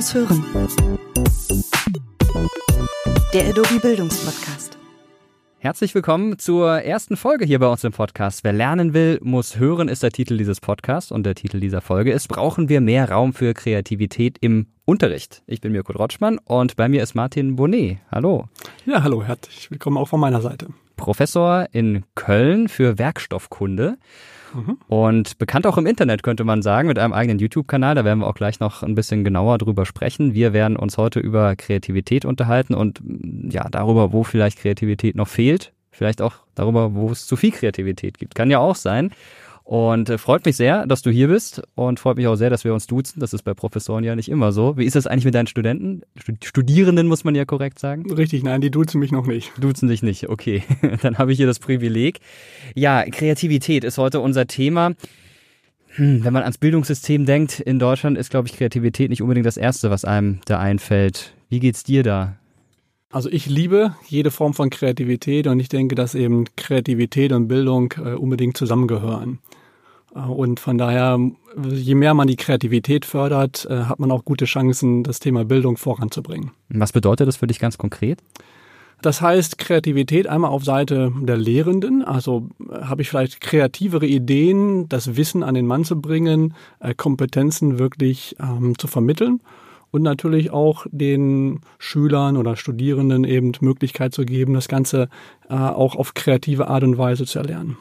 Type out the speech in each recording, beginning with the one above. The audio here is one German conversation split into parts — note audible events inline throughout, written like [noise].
Muss hören. Der Adobe Bildungspodcast. Herzlich willkommen zur ersten Folge hier bei uns im Podcast. Wer lernen will, muss hören, ist der Titel dieses Podcasts und der Titel dieser Folge ist, brauchen wir mehr Raum für Kreativität im Unterricht. Ich bin Mirko Rotschmann und bei mir ist Martin Bonnet. Hallo. Ja, hallo, herzlich willkommen auch von meiner Seite. Professor in Köln für Werkstoffkunde. Und bekannt auch im Internet, könnte man sagen, mit einem eigenen YouTube-Kanal. Da werden wir auch gleich noch ein bisschen genauer drüber sprechen. Wir werden uns heute über Kreativität unterhalten und ja, darüber, wo vielleicht Kreativität noch fehlt. Vielleicht auch darüber, wo es zu viel Kreativität gibt. Kann ja auch sein. Und äh, freut mich sehr, dass du hier bist und freut mich auch sehr, dass wir uns duzen. Das ist bei Professoren ja nicht immer so. Wie ist das eigentlich mit deinen Studenten? Studierenden muss man ja korrekt sagen. Richtig, nein, die duzen mich noch nicht. Duzen dich nicht, okay. [laughs] Dann habe ich hier das Privileg. Ja, Kreativität ist heute unser Thema. Hm, wenn man ans Bildungssystem denkt, in Deutschland ist, glaube ich, Kreativität nicht unbedingt das Erste, was einem da einfällt. Wie geht's dir da? Also ich liebe jede Form von Kreativität und ich denke, dass eben Kreativität und Bildung äh, unbedingt zusammengehören. Äh, und von daher, je mehr man die Kreativität fördert, äh, hat man auch gute Chancen, das Thema Bildung voranzubringen. Was bedeutet das für dich ganz konkret? Das heißt, Kreativität einmal auf Seite der Lehrenden, also äh, habe ich vielleicht kreativere Ideen, das Wissen an den Mann zu bringen, Kompetenzen wirklich ähm, zu vermitteln und natürlich auch den Schülern oder Studierenden eben Möglichkeit zu geben, das Ganze äh, auch auf kreative Art und Weise zu erlernen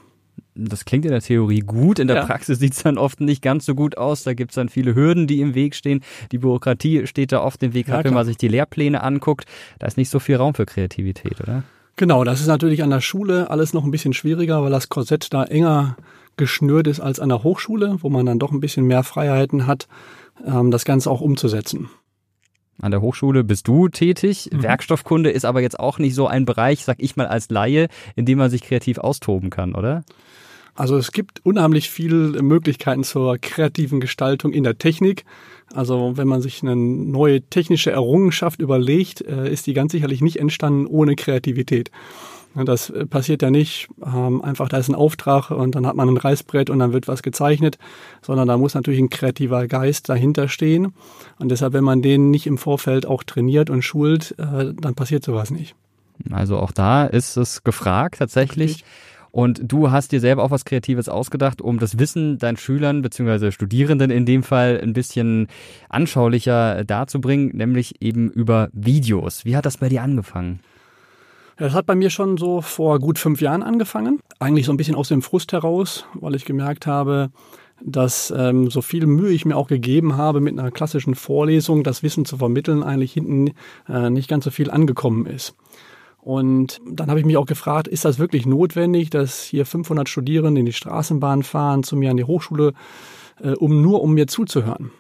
das klingt in der Theorie gut, in der ja. Praxis sieht es dann oft nicht ganz so gut aus. Da gibt es dann viele Hürden, die im Weg stehen. Die Bürokratie steht da oft im Weg, ja, wenn man sich die Lehrpläne anguckt. Da ist nicht so viel Raum für Kreativität, oder? Genau, das ist natürlich an der Schule alles noch ein bisschen schwieriger, weil das Korsett da enger geschnürt ist als an der Hochschule, wo man dann doch ein bisschen mehr Freiheiten hat, ähm, das Ganze auch umzusetzen. An der Hochschule bist du tätig. Mhm. Werkstoffkunde ist aber jetzt auch nicht so ein Bereich, sag ich mal als Laie, in dem man sich kreativ austoben kann, oder? Also es gibt unheimlich viele Möglichkeiten zur kreativen Gestaltung in der Technik. Also wenn man sich eine neue technische Errungenschaft überlegt, äh, ist die ganz sicherlich nicht entstanden ohne Kreativität. Das äh, passiert ja nicht ähm, einfach, da ist ein Auftrag und dann hat man ein Reißbrett und dann wird was gezeichnet, sondern da muss natürlich ein kreativer Geist dahinter stehen. Und deshalb, wenn man den nicht im Vorfeld auch trainiert und schult, äh, dann passiert sowas nicht. Also auch da ist es gefragt tatsächlich. Richtig. Und du hast dir selber auch was Kreatives ausgedacht, um das Wissen deinen Schülern bzw. Studierenden in dem Fall ein bisschen anschaulicher darzubringen, nämlich eben über Videos. Wie hat das bei dir angefangen? Das hat bei mir schon so vor gut fünf Jahren angefangen. Eigentlich so ein bisschen aus dem Frust heraus, weil ich gemerkt habe, dass ähm, so viel Mühe ich mir auch gegeben habe, mit einer klassischen Vorlesung das Wissen zu vermitteln, eigentlich hinten äh, nicht ganz so viel angekommen ist. Und dann habe ich mich auch gefragt, ist das wirklich notwendig, dass hier 500 Studierende in die Straßenbahn fahren, zu mir an die Hochschule, äh, um nur um mir zuzuhören?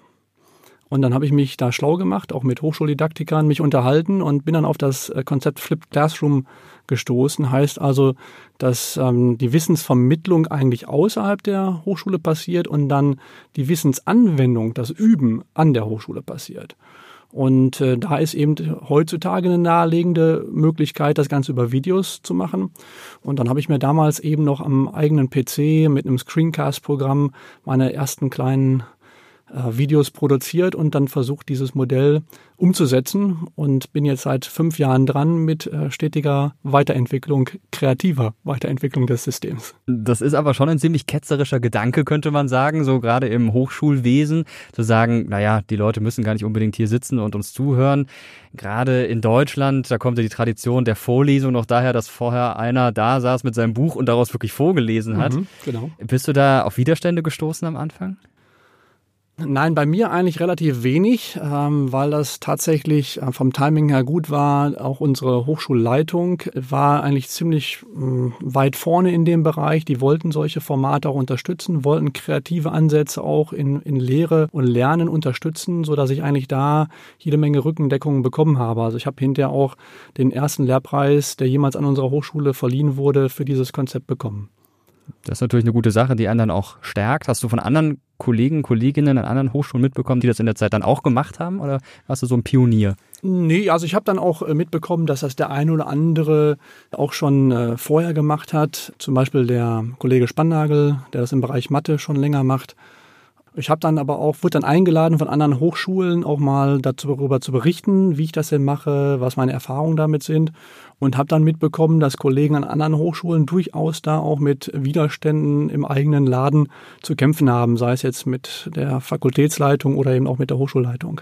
Und dann habe ich mich da schlau gemacht, auch mit Hochschuldidaktikern mich unterhalten und bin dann auf das äh, Konzept Flipped Classroom gestoßen. Heißt also, dass ähm, die Wissensvermittlung eigentlich außerhalb der Hochschule passiert und dann die Wissensanwendung, das Üben an der Hochschule passiert. Und äh, da ist eben heutzutage eine naheliegende Möglichkeit, das Ganze über Videos zu machen. Und dann habe ich mir damals eben noch am eigenen PC mit einem Screencast-Programm meine ersten kleinen Videos produziert und dann versucht, dieses Modell umzusetzen und bin jetzt seit fünf Jahren dran mit äh, stetiger Weiterentwicklung, kreativer Weiterentwicklung des Systems. Das ist aber schon ein ziemlich ketzerischer Gedanke, könnte man sagen, so gerade im Hochschulwesen, zu sagen, naja, die Leute müssen gar nicht unbedingt hier sitzen und uns zuhören. Gerade in Deutschland, da kommt ja die Tradition der Vorlesung noch daher, dass vorher einer da saß mit seinem Buch und daraus wirklich vorgelesen hat. Mhm, genau. Bist du da auf Widerstände gestoßen am Anfang? Nein, bei mir eigentlich relativ wenig, ähm, weil das tatsächlich äh, vom Timing her gut war. Auch unsere Hochschulleitung war eigentlich ziemlich äh, weit vorne in dem Bereich. Die wollten solche Formate auch unterstützen, wollten kreative Ansätze auch in, in Lehre und Lernen unterstützen, so dass ich eigentlich da jede Menge Rückendeckungen bekommen habe. Also ich habe hinterher auch den ersten Lehrpreis, der jemals an unserer Hochschule verliehen wurde, für dieses Konzept bekommen. Das ist natürlich eine gute Sache, die dann auch stärkt. Hast du von anderen Kollegen, Kolleginnen an anderen Hochschulen mitbekommen, die das in der Zeit dann auch gemacht haben? Oder warst du so ein Pionier? Nee, also ich habe dann auch äh, mitbekommen, dass das der eine oder andere auch schon äh, vorher gemacht hat. Zum Beispiel der Kollege Spannagel, der das im Bereich Mathe schon länger macht. Ich habe dann aber auch, wurde dann eingeladen von anderen Hochschulen auch mal darüber zu berichten, wie ich das denn mache, was meine Erfahrungen damit sind und habe dann mitbekommen, dass Kollegen an anderen Hochschulen durchaus da auch mit Widerständen im eigenen Laden zu kämpfen haben, sei es jetzt mit der Fakultätsleitung oder eben auch mit der Hochschulleitung.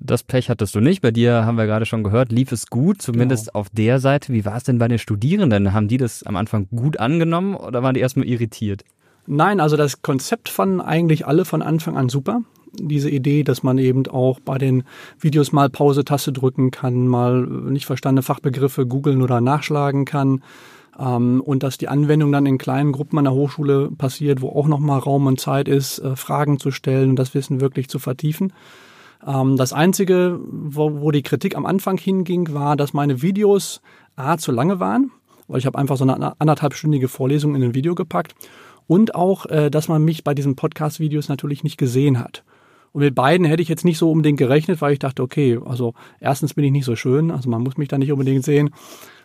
Das Pech hattest du nicht. Bei dir haben wir gerade schon gehört, lief es gut, zumindest genau. auf der Seite. Wie war es denn bei den Studierenden? Haben die das am Anfang gut angenommen oder waren die erstmal irritiert? Nein, also das Konzept fanden eigentlich alle von Anfang an super. Diese Idee, dass man eben auch bei den Videos mal Pause-Taste drücken kann, mal nicht verstandene Fachbegriffe googeln oder nachschlagen kann. Ähm, und dass die Anwendung dann in kleinen Gruppen an der Hochschule passiert, wo auch nochmal Raum und Zeit ist, äh, Fragen zu stellen und das Wissen wirklich zu vertiefen. Ähm, das Einzige, wo, wo die Kritik am Anfang hinging, war, dass meine Videos A zu lange waren, weil ich habe einfach so eine anderthalbstündige Vorlesung in ein Video gepackt und auch, äh, dass man mich bei diesen Podcast-Videos natürlich nicht gesehen hat. Und mit beiden hätte ich jetzt nicht so unbedingt gerechnet, weil ich dachte, okay, also erstens bin ich nicht so schön, also man muss mich da nicht unbedingt sehen.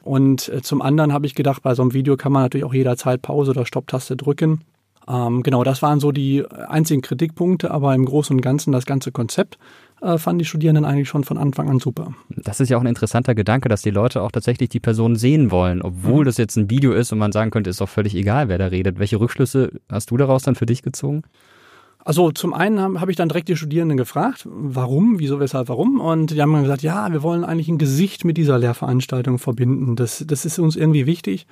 Und äh, zum anderen habe ich gedacht, bei so einem Video kann man natürlich auch jederzeit Pause oder Stopptaste drücken. Ähm, genau, das waren so die einzigen Kritikpunkte, aber im Großen und Ganzen das ganze Konzept äh, fanden die Studierenden eigentlich schon von Anfang an super. Das ist ja auch ein interessanter Gedanke, dass die Leute auch tatsächlich die Person sehen wollen, obwohl mhm. das jetzt ein Video ist und man sagen könnte, ist doch völlig egal, wer da redet. Welche Rückschlüsse hast du daraus dann für dich gezogen? Also zum einen habe hab ich dann direkt die Studierenden gefragt, warum, wieso, weshalb, warum. Und die haben dann gesagt, ja, wir wollen eigentlich ein Gesicht mit dieser Lehrveranstaltung verbinden. Das, das ist uns irgendwie wichtig.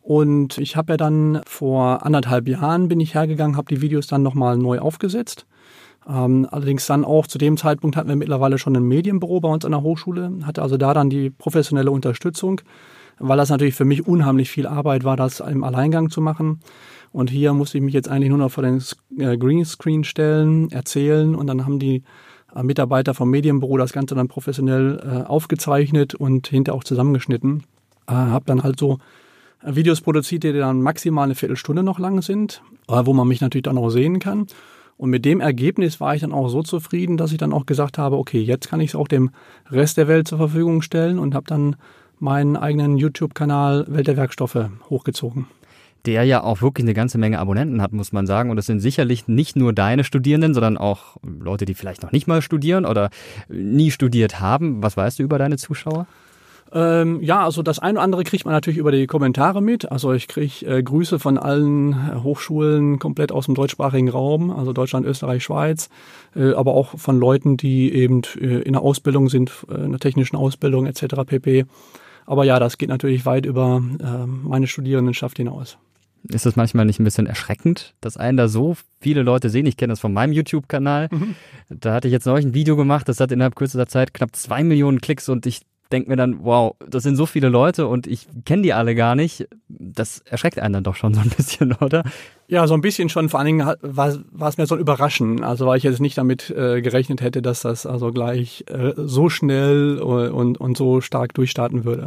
Und ich habe ja dann vor anderthalb Jahren bin ich hergegangen, habe die Videos dann nochmal neu aufgesetzt ähm, allerdings dann auch zu dem Zeitpunkt hatten wir mittlerweile schon ein Medienbüro bei uns an der Hochschule, hatte also da dann die professionelle Unterstützung, weil das natürlich für mich unheimlich viel Arbeit war, das im Alleingang zu machen. Und hier musste ich mich jetzt eigentlich nur noch vor den äh, Greenscreen stellen, erzählen und dann haben die äh, Mitarbeiter vom Medienbüro das Ganze dann professionell äh, aufgezeichnet und hinterher auch zusammengeschnitten. Äh, habe dann halt so Videos produziert, die dann maximal eine Viertelstunde noch lang sind, wo man mich natürlich dann auch sehen kann. Und mit dem Ergebnis war ich dann auch so zufrieden, dass ich dann auch gesagt habe, okay, jetzt kann ich es auch dem Rest der Welt zur Verfügung stellen und habe dann meinen eigenen YouTube-Kanal Welt der Werkstoffe hochgezogen der ja auch wirklich eine ganze Menge Abonnenten hat, muss man sagen. Und das sind sicherlich nicht nur deine Studierenden, sondern auch Leute, die vielleicht noch nicht mal studieren oder nie studiert haben. Was weißt du über deine Zuschauer? Ähm, ja, also das eine oder andere kriegt man natürlich über die Kommentare mit. Also ich kriege äh, Grüße von allen äh, Hochschulen komplett aus dem deutschsprachigen Raum, also Deutschland, Österreich, Schweiz, äh, aber auch von Leuten, die eben äh, in der Ausbildung sind, äh, in der technischen Ausbildung etc. pp. Aber ja, das geht natürlich weit über äh, meine Studierendenschaft hinaus. Ist das manchmal nicht ein bisschen erschreckend, dass einen da so viele Leute sehen? Ich kenne das von meinem YouTube-Kanal. Mhm. Da hatte ich jetzt neulich ein Video gemacht, das hat innerhalb kürzester Zeit knapp zwei Millionen Klicks und ich denke mir dann, wow, das sind so viele Leute und ich kenne die alle gar nicht. Das erschreckt einen dann doch schon so ein [laughs] bisschen, oder? Ja, so ein bisschen schon. Vor allen Dingen war, es mir so ein Überraschen. Also weil ich jetzt nicht damit äh, gerechnet hätte, dass das also gleich äh, so schnell und, und so stark durchstarten würde.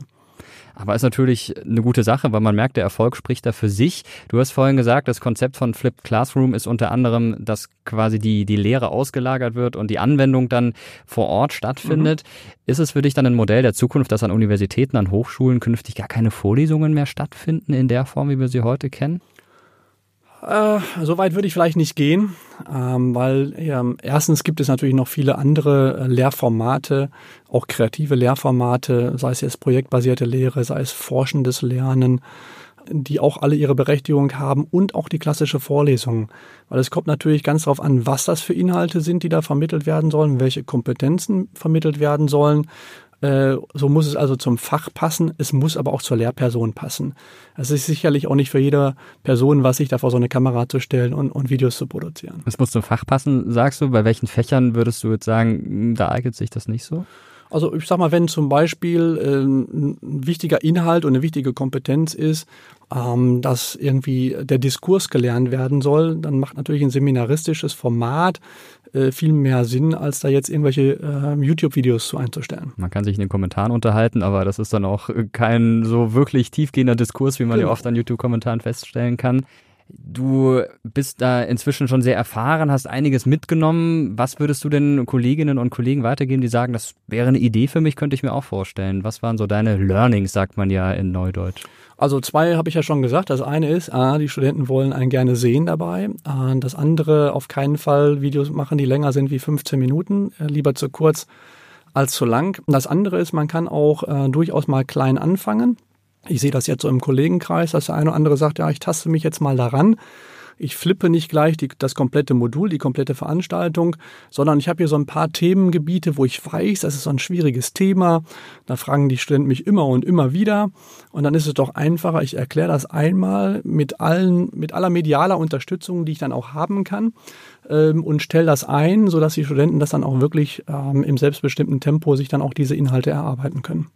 Aber ist natürlich eine gute Sache, weil man merkt, der Erfolg spricht da für sich. Du hast vorhin gesagt, das Konzept von Flipped Classroom ist unter anderem, dass quasi die, die Lehre ausgelagert wird und die Anwendung dann vor Ort stattfindet. Mhm. Ist es für dich dann ein Modell der Zukunft, dass an Universitäten, an Hochschulen künftig gar keine Vorlesungen mehr stattfinden in der Form, wie wir sie heute kennen? Äh, so weit würde ich vielleicht nicht gehen, ähm, weil ja, erstens gibt es natürlich noch viele andere äh, Lehrformate, auch kreative Lehrformate, sei es jetzt projektbasierte Lehre, sei es forschendes Lernen, die auch alle ihre Berechtigung haben und auch die klassische Vorlesung. Weil es kommt natürlich ganz darauf an, was das für Inhalte sind, die da vermittelt werden sollen, welche Kompetenzen vermittelt werden sollen. Äh, so muss es also zum Fach passen, es muss aber auch zur Lehrperson passen. Es ist sicherlich auch nicht für jede Person, was sich da vor so eine Kamera zu stellen und, und Videos zu produzieren. Es muss zum Fach passen, sagst du. Bei welchen Fächern würdest du jetzt sagen, hm, da eignet sich das nicht so? Also ich sag mal, wenn zum Beispiel äh, ein wichtiger Inhalt und eine wichtige Kompetenz ist, ähm, dass irgendwie der Diskurs gelernt werden soll, dann macht natürlich ein seminaristisches Format äh, viel mehr Sinn, als da jetzt irgendwelche äh, YouTube-Videos zu einzustellen. Man kann sich in den Kommentaren unterhalten, aber das ist dann auch kein so wirklich tiefgehender Diskurs, wie man genau. ja oft an YouTube-Kommentaren feststellen kann. Du bist da inzwischen schon sehr erfahren, hast einiges mitgenommen. Was würdest du denn Kolleginnen und Kollegen weitergeben, die sagen, das wäre eine Idee für mich, könnte ich mir auch vorstellen. Was waren so deine Learnings, sagt man ja in Neudeutsch? Also zwei habe ich ja schon gesagt. Das eine ist, ah, die Studenten wollen einen gerne sehen dabei. Ah, das andere, auf keinen Fall Videos machen, die länger sind wie 15 Minuten. Äh, lieber zu kurz als zu lang. Das andere ist, man kann auch äh, durchaus mal klein anfangen. Ich sehe das jetzt so im Kollegenkreis, dass der eine oder andere sagt, ja, ich taste mich jetzt mal daran. Ich flippe nicht gleich die, das komplette Modul, die komplette Veranstaltung, sondern ich habe hier so ein paar Themengebiete, wo ich weiß, das ist so ein schwieriges Thema. Da fragen die Studenten mich immer und immer wieder. Und dann ist es doch einfacher, ich erkläre das einmal mit allen, mit aller medialer Unterstützung, die ich dann auch haben kann ähm, und stelle das ein, sodass die Studenten das dann auch wirklich ähm, im selbstbestimmten Tempo sich dann auch diese Inhalte erarbeiten können.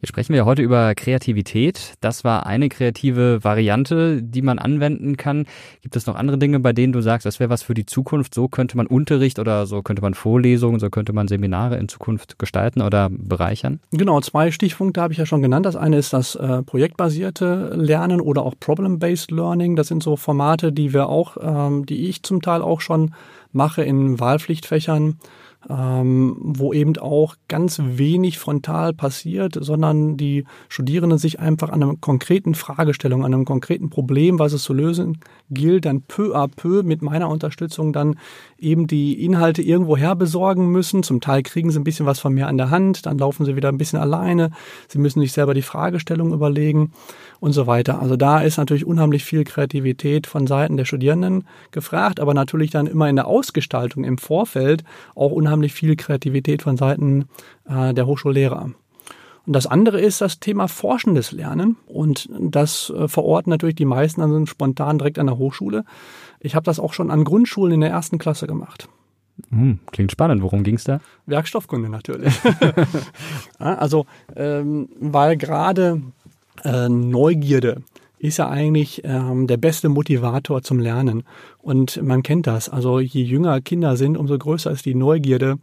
Jetzt sprechen wir heute über Kreativität. Das war eine kreative Variante, die man anwenden kann. Gibt es noch andere Dinge, bei denen du sagst, das wäre was für die Zukunft? So könnte man Unterricht oder so könnte man Vorlesungen, so könnte man Seminare in Zukunft gestalten oder bereichern? Genau, zwei Stichpunkte habe ich ja schon genannt. Das eine ist das äh, projektbasierte Lernen oder auch Problem-Based Learning. Das sind so Formate, die wir auch, ähm, die ich zum Teil auch schon mache in Wahlpflichtfächern ähm, wo eben auch ganz wenig frontal passiert, sondern die Studierenden sich einfach an einer konkreten Fragestellung, an einem konkreten Problem, was es zu lösen gilt, dann peu à peu mit meiner Unterstützung dann eben die Inhalte irgendwo her besorgen müssen. Zum Teil kriegen sie ein bisschen was von mir an der Hand, dann laufen sie wieder ein bisschen alleine. Sie müssen sich selber die Fragestellung überlegen und so weiter. Also da ist natürlich unheimlich viel Kreativität von Seiten der Studierenden gefragt, aber natürlich dann immer in der Ausgestaltung im Vorfeld auch unheimlich viel Kreativität von Seiten äh, der Hochschullehrer. Und das andere ist das Thema forschendes Lernen. Und das äh, verorten natürlich die meisten dann spontan direkt an der Hochschule. Ich habe das auch schon an Grundschulen in der ersten Klasse gemacht. Hm, klingt spannend. Worum ging es da? Werkstoffkunde natürlich. [laughs] also, ähm, weil gerade äh, Neugierde ist ja eigentlich ähm, der beste Motivator zum Lernen. Und man kennt das. Also je jünger Kinder sind, umso größer ist die Neugierde.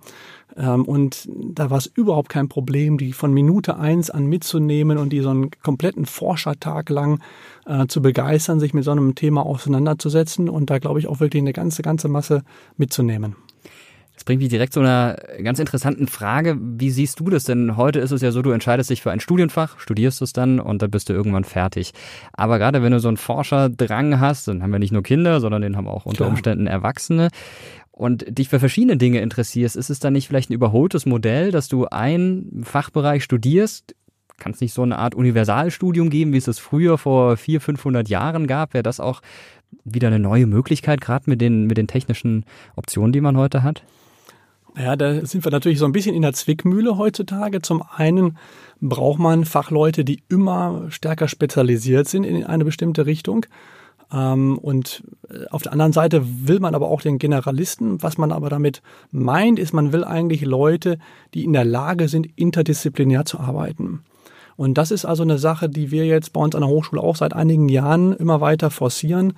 Ähm, und da war es überhaupt kein Problem, die von Minute eins an mitzunehmen und die so einen kompletten Forschertag lang äh, zu begeistern, sich mit so einem Thema auseinanderzusetzen und da glaube ich auch wirklich eine ganze, ganze Masse mitzunehmen. Das bringt mich direkt zu einer ganz interessanten Frage. Wie siehst du das denn? Heute ist es ja so, du entscheidest dich für ein Studienfach, studierst es dann und dann bist du irgendwann fertig. Aber gerade wenn du so einen Forscherdrang hast, dann haben wir nicht nur Kinder, sondern den haben auch unter Klar. Umständen Erwachsene und dich für verschiedene Dinge interessierst, ist es dann nicht vielleicht ein überholtes Modell, dass du einen Fachbereich studierst? Kann es nicht so eine Art Universalstudium geben, wie es es früher vor 400, 500 Jahren gab? Wäre das auch wieder eine neue Möglichkeit, gerade mit den, mit den technischen Optionen, die man heute hat? Ja, da sind wir natürlich so ein bisschen in der Zwickmühle heutzutage. Zum einen braucht man Fachleute, die immer stärker spezialisiert sind in eine bestimmte Richtung. Ähm, und äh, auf der anderen Seite will man aber auch den Generalisten. Was man aber damit meint, ist, man will eigentlich Leute, die in der Lage sind, interdisziplinär zu arbeiten. Und das ist also eine Sache, die wir jetzt bei uns an der Hochschule auch seit einigen Jahren immer weiter forcieren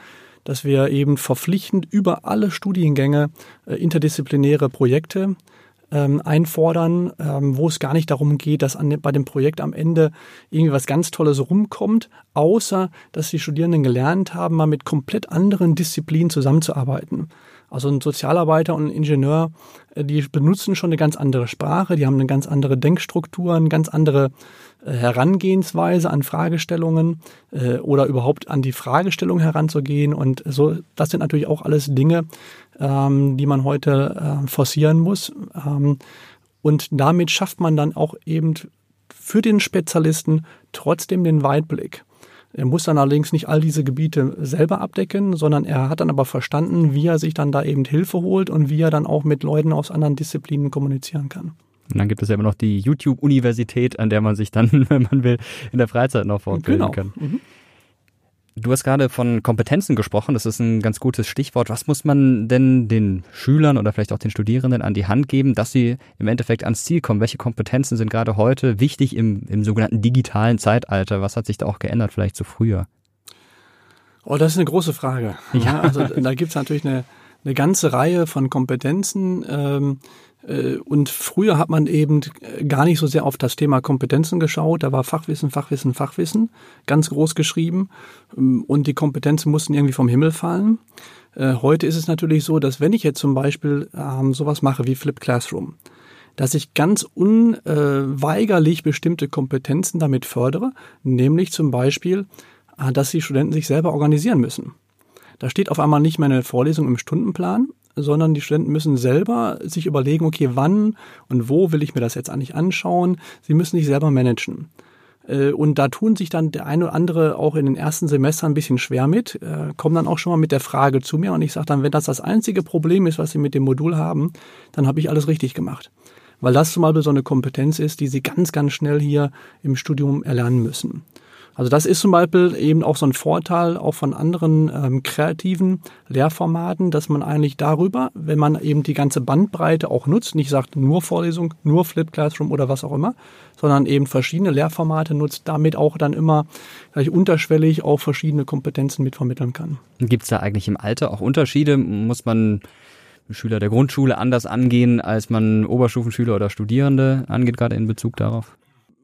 dass wir eben verpflichtend über alle Studiengänge äh, interdisziplinäre Projekte ähm, einfordern, ähm, wo es gar nicht darum geht, dass an, bei dem Projekt am Ende irgendwie was ganz Tolles rumkommt, außer dass die Studierenden gelernt haben, mal mit komplett anderen Disziplinen zusammenzuarbeiten. Also ein Sozialarbeiter und ein Ingenieur, äh, die benutzen schon eine ganz andere Sprache, die haben eine ganz andere Denkstruktur, eine ganz andere äh, Herangehensweise an Fragestellungen äh, oder überhaupt an die Fragestellung heranzugehen. Und so, das sind natürlich auch alles Dinge, ähm, die man heute äh, forcieren muss. Ähm, und damit schafft man dann auch eben für den Spezialisten trotzdem den Weitblick. Er muss dann allerdings nicht all diese Gebiete selber abdecken, sondern er hat dann aber verstanden, wie er sich dann da eben Hilfe holt und wie er dann auch mit Leuten aus anderen Disziplinen kommunizieren kann. Und dann gibt es ja immer noch die YouTube-Universität, an der man sich dann, [laughs] wenn man will, in der Freizeit noch fortbilden genau. kann. Mhm. Du hast gerade von Kompetenzen gesprochen, das ist ein ganz gutes Stichwort. Was muss man denn den Schülern oder vielleicht auch den Studierenden an die Hand geben, dass sie im Endeffekt ans Ziel kommen? Welche Kompetenzen sind gerade heute wichtig im, im sogenannten digitalen Zeitalter? Was hat sich da auch geändert, vielleicht zu früher? Oh, das ist eine große Frage. Ja, also da gibt es natürlich eine, eine ganze Reihe von Kompetenzen, ähm, Äh, und früher hat man eben gar nicht so sehr auf das Thema Kompetenzen geschaut. Da war Fachwissen, Fachwissen, Fachwissen ganz groß geschrieben. Ähm, und die Kompetenzen mussten irgendwie vom Himmel fallen. Äh, heute ist es natürlich so, dass wenn ich jetzt zum Beispiel ähm, sowas mache wie Flip Classroom, dass ich ganz unweigerlich bestimmte Kompetenzen damit fördere, nämlich zum Beispiel, äh, dass die Studenten sich selber organisieren müssen. Da steht auf einmal nicht mehr eine Vorlesung im Stundenplan, sondern die Studenten müssen selber sich überlegen, okay, wann und wo will ich mir das jetzt eigentlich anschauen. Sie müssen sich selber managen. Äh, und da tun sich dann der eine oder andere auch in den ersten Semestern ein bisschen schwer mit, äh, kommen dann auch schon mal mit der Frage zu mir und ich sage dann, wenn das das einzige Problem ist, was Sie mit dem Modul haben, dann habe ich alles richtig gemacht. Weil das zum Beispiel so eine Kompetenz ist, die Sie ganz, ganz schnell hier im Studium erlernen müssen. Also das ist zum Beispiel eben auch so ein Vorteil auch von anderen ähm, kreativen Lehrformaten, dass man eigentlich darüber, wenn man eben die ganze Bandbreite auch nutzt, nicht sagt nur Vorlesung, nur Flip Classroom oder was auch immer, sondern eben verschiedene Lehrformate nutzt, damit auch dann immer gleich unterschwellig auch verschiedene Kompetenzen mitvermitteln kann. Gibt es da eigentlich im Alter auch Unterschiede? Muss man Schüler der Grundschule anders angehen, als man Oberstufenschüler oder Studierende angeht, gerade in Bezug darauf?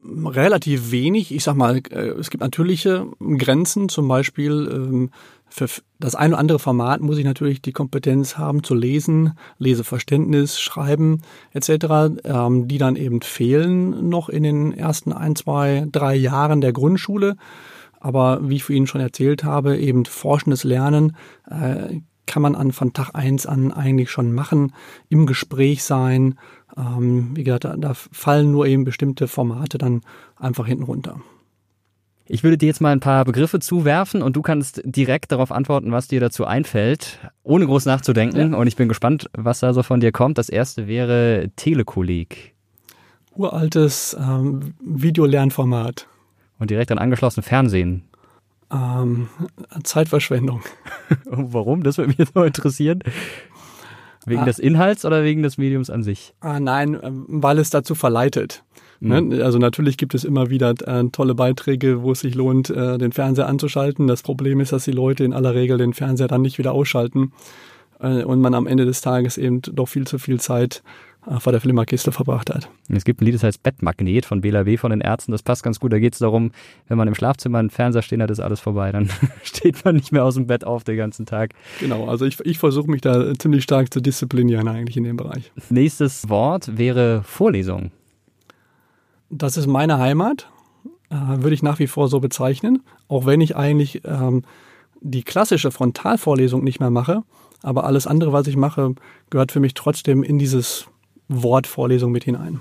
Relativ wenig. Ich sag mal, äh, es gibt natürliche Grenzen, zum Beispiel ähm, für das ein oder andere Format muss ich natürlich die Kompetenz haben zu lesen, Leseverständnis, Schreiben etc., ähm, die dann eben fehlen noch in den ersten ein, zwei, drei Jahren der Grundschule. Aber wie ich für ihn schon erzählt habe, eben forschendes Lernen äh, kann man an von Tag eins an eigentlich schon machen, im Gespräch sein, ähm, wie gesagt, da, da fallen nur eben bestimmte Formate dann einfach hinten runter. Ich würde dir jetzt mal ein paar Begriffe zuwerfen und du kannst direkt darauf antworten, was dir dazu einfällt, ohne groß nachzudenken. Ja. Und ich bin gespannt, was da so von dir kommt. Das erste wäre Telekolleg. Uraltes ähm, Videolernformat. Und direkt an angeschlossen Fernsehen. Ähm, Zeitverschwendung. [laughs] Warum? Das würde mich so interessieren. Wegen ah. des Inhalts oder wegen des Mediums an sich? Ah, nein, ähm, weil es dazu verleitet. Mhm. Ne? Also natürlich gibt es immer wieder äh, tolle Beiträge, wo es sich lohnt, äh, den Fernseher anzuschalten. Das Problem ist, dass die Leute in aller Regel den Fernseher dann nicht wieder ausschalten äh, und man am Ende des Tages eben doch viel zu viel Zeit vor der Flimmerkiste verbracht hat. Es gibt ein Lied, das heißt Bettmagnet von Bela W. von den Ärzten. Das passt ganz gut. Da geht es darum, wenn man im Schlafzimmer einen Fernseher stehen hat, ist alles vorbei. Dann [laughs] steht man nicht mehr aus dem Bett auf den ganzen Tag. Genau, also ich, ich versuche mich da ziemlich stark zu disziplinieren eigentlich in dem Bereich. Nächstes Wort wäre Vorlesung. Das ist meine Heimat, äh, würde ich nach wie vor so bezeichnen. Auch wenn ich eigentlich ähm, die klassische Frontalvorlesung nicht mehr mache. Aber alles andere, was ich mache, gehört für mich trotzdem in dieses Wortvorlesung mit hinein.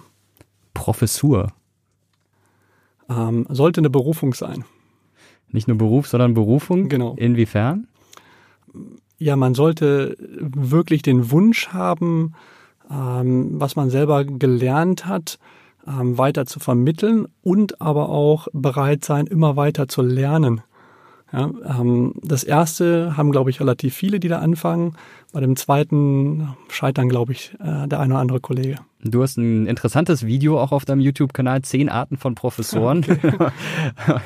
Professur. Ähm, sollte eine Berufung sein. Nicht nur Beruf, sondern Berufung? Genau. Inwiefern? Ja, man sollte wirklich den Wunsch haben, ähm, was man selber gelernt hat, ähm, weiter zu vermitteln und aber auch bereit sein, immer weiter zu lernen. Ja, ähm, das erste haben, glaube ich, relativ viele, die da anfangen. Bei dem zweiten scheitern, glaube ich, äh, der eine oder andere Kollege. Du hast ein interessantes Video auch auf deinem YouTube-Kanal, zehn Arten von Professoren, [laughs] okay.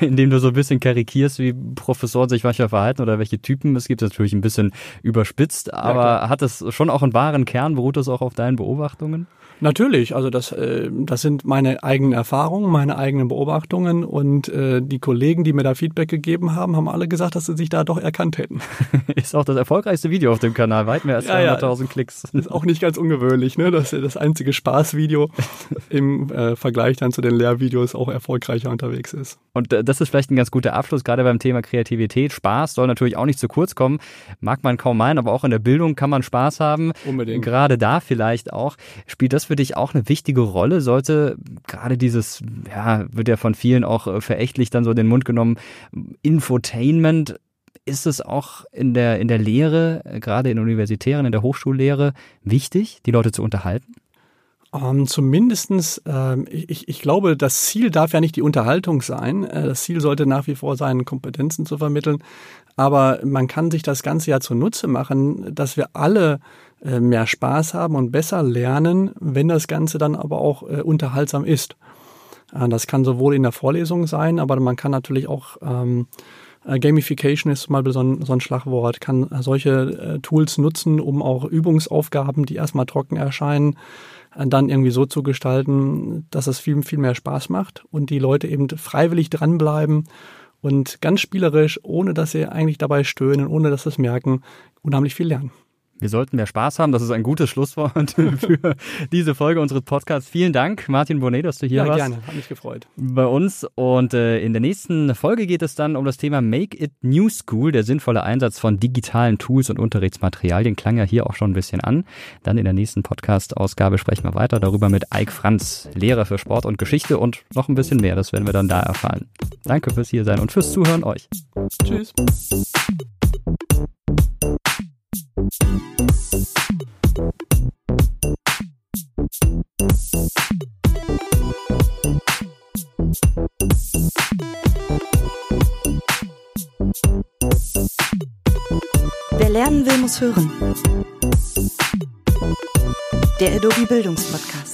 [laughs] in dem du so ein bisschen karikierst, wie Professoren sich manchmal verhalten oder welche Typen es gibt. Natürlich ein bisschen überspitzt, aber ja, hat es schon auch einen wahren Kern? Beruht das auch auf deinen Beobachtungen? Natürlich, also das, äh, das sind meine eigenen Erfahrungen, meine eigenen Beobachtungen und äh, die Kollegen, die mir da Feedback gegeben haben, haben alle gesagt, dass sie sich da doch erkannt hätten. [laughs] ist auch das erfolgreichste Video auf dem Kanal, weit mehr als 200.000 ja, ja. Klicks. Ist auch nicht ganz ungewöhnlich, ne? dass das einzige Spaßvideo [laughs] im äh, Vergleich dann zu den Lehrvideos auch erfolgreicher unterwegs ist. Und äh, das ist vielleicht ein ganz guter Abschluss, gerade beim Thema Kreativität. Spaß soll natürlich auch nicht zu kurz kommen, mag man kaum meinen, aber auch in der Bildung kann man Spaß haben. Unbedingt. Gerade da vielleicht auch. Spielt das für dich auch eine wichtige Rolle? Sollte gerade dieses, ja, wird ja von vielen auch äh, verächtlich dann so den Mund genommen, Infotainment, ist es auch in der, in der Lehre, äh, gerade in universitären, in der Hochschullehre, wichtig, die Leute zu unterhalten? Ähm, zumindestens, ähm, ich, ich glaube, das Ziel darf ja nicht die Unterhaltung sein. Äh, das Ziel sollte nach wie vor sein, Kompetenzen zu vermitteln. Aber man kann sich das Ganze ja zunutze machen, dass wir alle äh, mehr Spaß haben und besser lernen, wenn das Ganze dann aber auch äh, unterhaltsam ist. Äh, das kann sowohl in der Vorlesung sein, aber man kann natürlich auch ähm, Gamification ist zum Beispiel so ein, so ein Schlagwort, kann solche äh, Tools nutzen, um auch Übungsaufgaben, die erstmal trocken erscheinen, dann irgendwie so zu gestalten, dass es viel, viel mehr Spaß macht und die Leute eben freiwillig dranbleiben und ganz spielerisch, ohne dass sie eigentlich dabei stöhnen, ohne dass sie es merken, unheimlich viel lernen. Wir sollten mehr Spaß haben. Das ist ein gutes Schlusswort [laughs] für diese Folge unseres Podcasts. Vielen Dank, Martin Bonnet, dass du hier ja, warst. Ja, gerne. Hat mich gefreut. Bei uns. Und äh, in der nächsten Folge geht es dann um das Thema Make It New School, der sinnvolle Einsatz von digitalen Tools und Unterrichtsmaterialien. Klang ja hier auch schon ein bisschen an. Dann in der nächsten Podcast-Ausgabe sprechen wir weiter darüber mit Eik Franz, Lehrer für Sport und Geschichte und noch ein bisschen mehr. Das werden wir dann da erfahren. Danke fürs hier sein und fürs Zuhören euch. Tschüss. Lernen will, muss hören. Der Adobe Bildungspodcast.